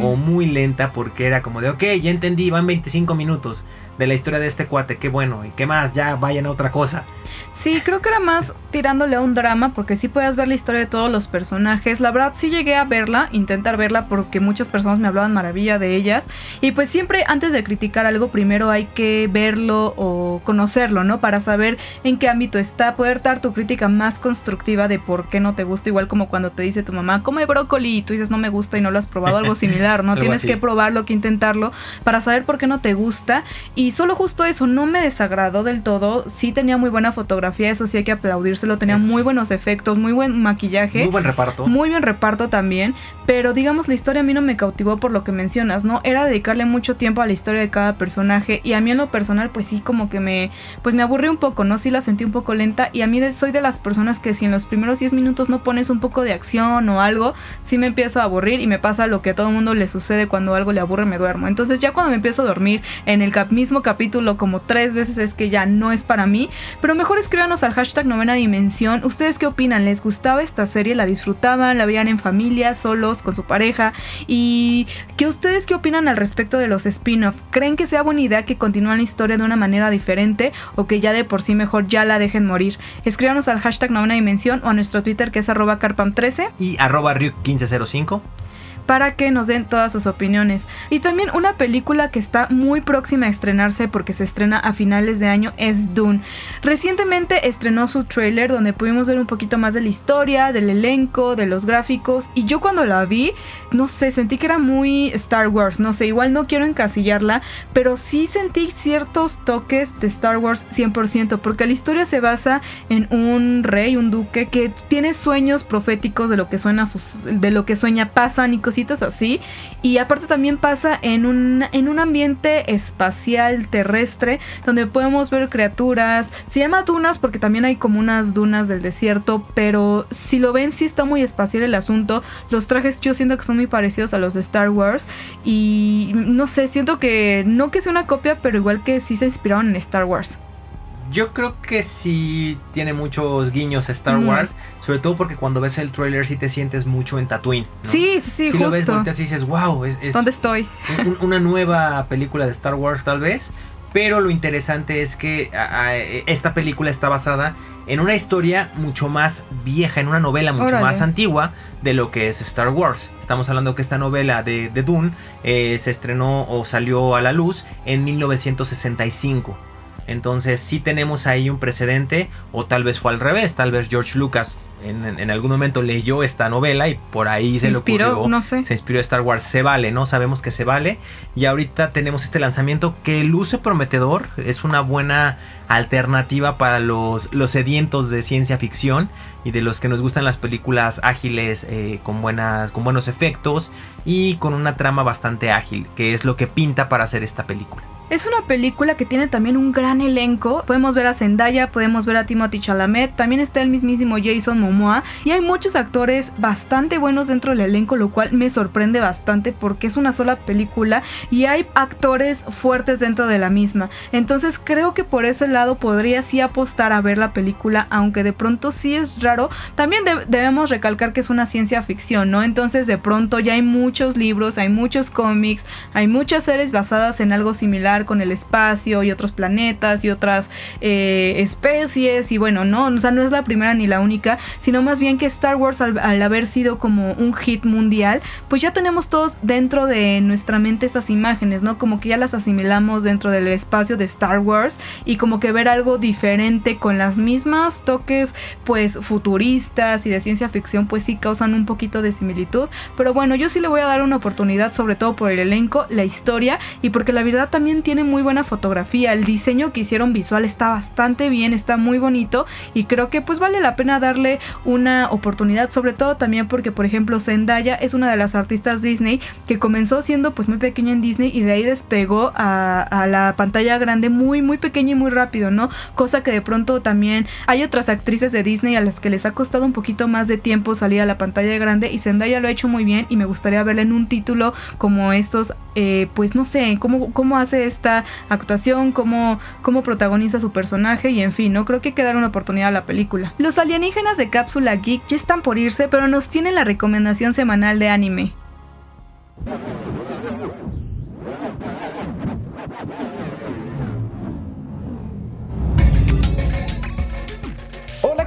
O muy lenta porque era como de, ok, ya entendí, van 25 minutos de la historia de este cuate, qué bueno, y qué más, ya vayan a otra cosa. Sí, creo que era más tirándole a un drama, porque sí puedes ver la historia de todos los personajes. La verdad, sí llegué a verla, intentar verla, porque muchas personas me hablaban maravilla de ellas. Y pues siempre antes de criticar algo, primero hay que verlo o conocerlo, ¿no? Para saber en qué ámbito está, poder dar tu crítica más constructiva de por qué no te gusta, igual como cuando te dice tu mamá, come brócoli y tú dices no me gusta y no lo has probado, algo similar, ¿no? Tienes que probarlo, que intentarlo para saber por qué no te gusta. Y solo justo eso, no me desagradó del todo, sí tenía muy buena fotografía, eso sí hay que aplaudírselo, tenía muy buenos efectos, muy buen maquillaje. Muy buen reparto. Muy bien reparto también, pero digamos la historia a mí no me cautivó por lo que mencionas, ¿no? Era dedicarle mucho tiempo a la historia de cada personaje y a mí en lo personal pues sí como que me pues me aburrí un poco, ¿no? Sí la sentí un poco lenta y a mí soy de las personas que si en los primeros 10 minutos no pones un poco de acción o algo, sí me empiezo a aburrir y me pasa lo que a todo el mundo le sucede cuando algo le aburre me duermo. Entonces ya cuando me empiezo a dormir en el mismo capítulo como tres veces es que ya no es para mí, pero mejor escríbanos al hashtag novena dimensión. ¿Ustedes qué opinan? ¿Les gustaba esta serie? ¿La disfrutaban? ¿La veían en familia, solos, con su pareja? ¿Y qué ustedes qué opinan al respecto de los spin-off? ¿Creen que sea buena idea que continúen la historia de una manera diferente o que ya de por sí mejor ya la dejen morir? Escríbanos al hashtag novena dimensión o a nuestro Twitter que es arroba carpam13 y arroba 1505 para que nos den todas sus opiniones. Y también una película que está muy próxima a estrenarse porque se estrena a finales de año es Dune. Recientemente estrenó su trailer donde pudimos ver un poquito más de la historia, del elenco, de los gráficos y yo cuando la vi, no sé, sentí que era muy Star Wars, no sé, igual no quiero encasillarla, pero sí sentí ciertos toques de Star Wars 100% porque la historia se basa en un rey, un duque que tiene sueños proféticos de lo que suena sus, de lo que sueña pasan y así. Y aparte también pasa en un, en un ambiente espacial terrestre donde podemos ver criaturas. Se llama dunas porque también hay como unas dunas del desierto, pero si lo ven sí está muy espacial el asunto. Los trajes yo siento que son muy parecidos a los de Star Wars y no sé, siento que no que sea una copia, pero igual que sí se inspiraron en Star Wars. Yo creo que sí tiene muchos guiños a Star Wars, sobre todo porque cuando ves el trailer sí te sientes mucho en Tatooine. Sí, sí, sí. Si lo ves, volteas y dices, wow, es, ¿dónde estoy? una nueva película de Star Wars tal vez. Pero lo interesante es que esta película está basada en una historia mucho más vieja, en una novela mucho más antigua de lo que es Star Wars. Estamos hablando que esta novela de, Dune eh, se estrenó o salió a la luz en 1965. Entonces sí tenemos ahí un precedente o tal vez fue al revés, tal vez George Lucas en, algún momento leyó esta novela y por ahí se, le ocurrió, no sé. se inspiró Star Wars, se vale, ¿no? Sabemos que se vale y ahorita tenemos este lanzamiento que luce prometedor, es una buena alternativa para los, los sedientos de ciencia ficción y de los que nos gustan las películas ágiles eh, con, buenas, con buenos efectos y con una trama bastante ágil, que es lo que pinta para hacer esta película. Es una película que tiene también un gran elenco. Podemos ver a Zendaya, podemos ver a Timothy Chalamet, también está el mismísimo Jason Momoa y hay muchos actores bastante buenos dentro del elenco, lo cual me sorprende bastante porque es una sola película y hay actores fuertes dentro de la misma. Entonces creo que por ese podría sí apostar a ver la película, aunque de pronto sí es raro. También debemos recalcar que es una ciencia ficción, ¿no? Entonces de pronto ya hay muchos libros, hay muchos cómics, hay muchas series basadas en algo similar similar con el espacio y otros planetas y otras eh, especies y bueno, no, o sea, no es la primera ni la única, sino más bien que Star Wars al, haber sido como un hit mundial, pues ya tenemos todos dentro de nuestra mente esas imágenes, ¿no? Como que ya las asimilamos dentro del espacio de Star Wars y como que ver algo diferente con las mismas toques pues futuristas y de ciencia ficción pues sí causan un poquito de similitud, pero bueno, yo sí le voy a dar una oportunidad sobre todo por el elenco, la historia y porque la verdad también tiene muy buena fotografía, el diseño que hicieron visual está bastante bien, está muy bonito y creo que pues vale la pena darle una oportunidad, sobre todo también porque por ejemplo Zendaya es una de las artistas Disney que comenzó siendo pues muy pequeña en Disney y de ahí despegó a, a la pantalla grande muy muy pequeña y muy ¿no? Cosa que de pronto también hay otras actrices de Disney a las que les ha costado un poquito más de tiempo salir a la pantalla grande y Zendaya lo ha hecho muy bien y me gustaría verla en un título como estos, eh, pues no sé, cómo, cómo hace esta actuación, cómo, cómo protagoniza su personaje y en fin, no creo que hay que dar una oportunidad a la película. Los alienígenas de Cápsula Geek ya están por irse, pero nos tienen la recomendación semanal de anime.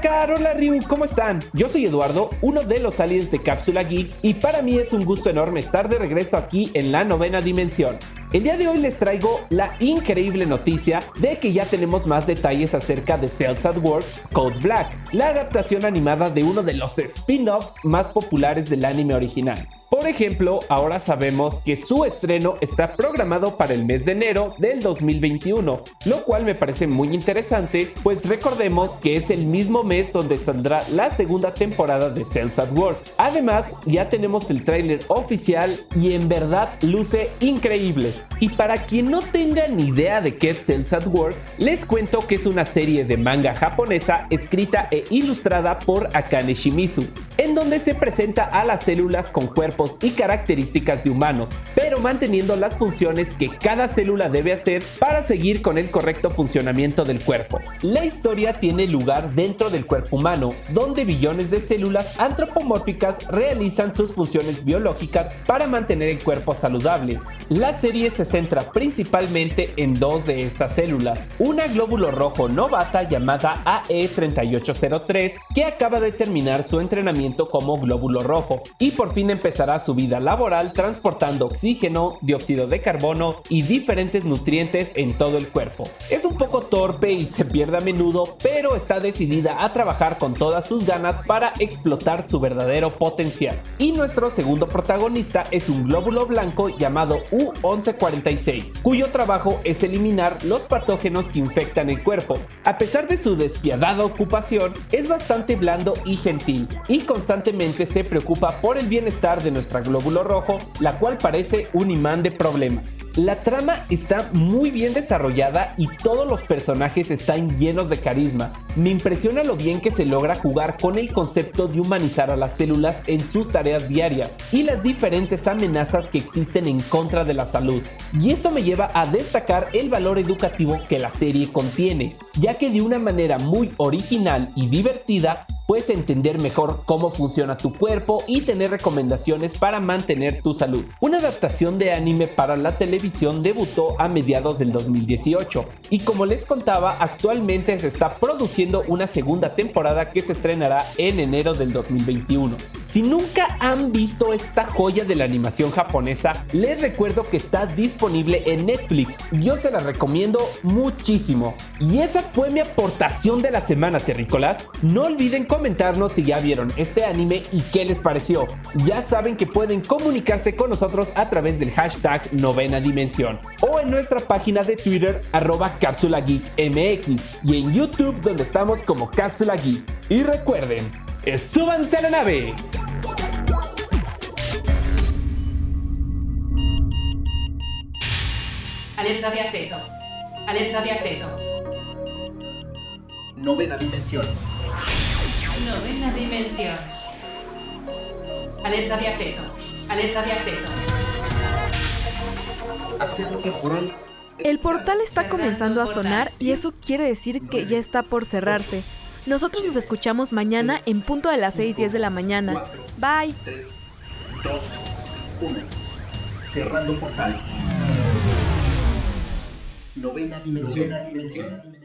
Hola hola Ryu, ¿cómo están? Yo soy Eduardo, uno de los aliens de Cápsula Geek y para mí es un gusto enorme estar de regreso aquí en la novena dimensión. El día de hoy les traigo la increíble noticia de que ya tenemos más detalles acerca de Cells at Work Code Black, la adaptación animada de uno de los spin-offs más populares del anime original. Por ejemplo, ahora sabemos que su estreno está programado para el mes de enero del 2021, lo cual me parece muy interesante, pues recordemos que es el mismo mes donde saldrá la segunda temporada de Cells at Work. Además, ya tenemos el tráiler oficial y en verdad luce increíble. Y para quien no tenga ni idea de qué es Cells at Work, les cuento que es una serie de manga japonesa escrita e ilustrada por Akane Shimizu, en donde se presenta a las células con cuerpos y características de humanos, pero manteniendo las funciones que cada célula debe hacer para seguir con el correcto funcionamiento del cuerpo. La historia tiene lugar dentro del cuerpo humano, donde billones de células antropomórficas realizan sus funciones biológicas para mantener el cuerpo saludable. La serie se centra principalmente en dos de estas células, una glóbulo rojo novata llamada AE3803 que acaba de terminar su entrenamiento como glóbulo rojo y por fin empezará su vida laboral transportando oxígeno, dióxido de carbono y diferentes nutrientes en todo el cuerpo. Es un poco torpe y se pierde a menudo, pero está decidida a trabajar con todas sus ganas para explotar su verdadero potencial. Y nuestro segundo protagonista es un glóbulo blanco llamado U1146, cuyo trabajo es eliminar los patógenos que infectan el cuerpo. A pesar de su despiadada ocupación, es bastante blando y gentil, y constantemente se preocupa por el bienestar de nuestra glóbulo rojo, la cual parece un imán de problemas. La trama está muy bien desarrollada y todos los personajes están llenos de carisma. Me impresiona lo bien que se logra jugar con el concepto de humanizar a las células en sus tareas diarias y las diferentes amenazas que existen en contra de la salud. Y esto me lleva a destacar el valor educativo que la serie contiene, ya que de una manera muy original y divertida puedes entender mejor cómo funciona tu cuerpo y tener recomendaciones para mantener tu salud. Una adaptación de anime para la televisión debutó a mediados del 2018 y como les contaba actualmente se está produciendo una segunda temporada que se estrenará en enero del 2021. Si nunca han visto esta joya de la animación japonesa, les recuerdo que está disponible en Netflix. Yo se la recomiendo muchísimo. Y esa fue mi aportación de la semana, terrícolas. No olviden comentarnos si ya vieron este anime y qué les pareció. Ya saben que pueden comunicarse con nosotros a través del hashtag novena dimensión o en nuestra página de Twitter arroba cápsula geek mx y en YouTube donde estamos como cápsula geek. Y recuerden, ¡súbanse a la nave! Alerta de acceso. Alerta de acceso. Novena dimensión. Novena dimensión. Alerta de acceso. Alerta de acceso. Acceso temporal. El portal está comenzando a sonar y eso quiere decir que ya está por cerrarse. Nosotros nos escuchamos mañana en punto de las 6:10 de la mañana. Bye. 3, 2, 1. Cerrando portal. Novena dimensión. Novena dimensión.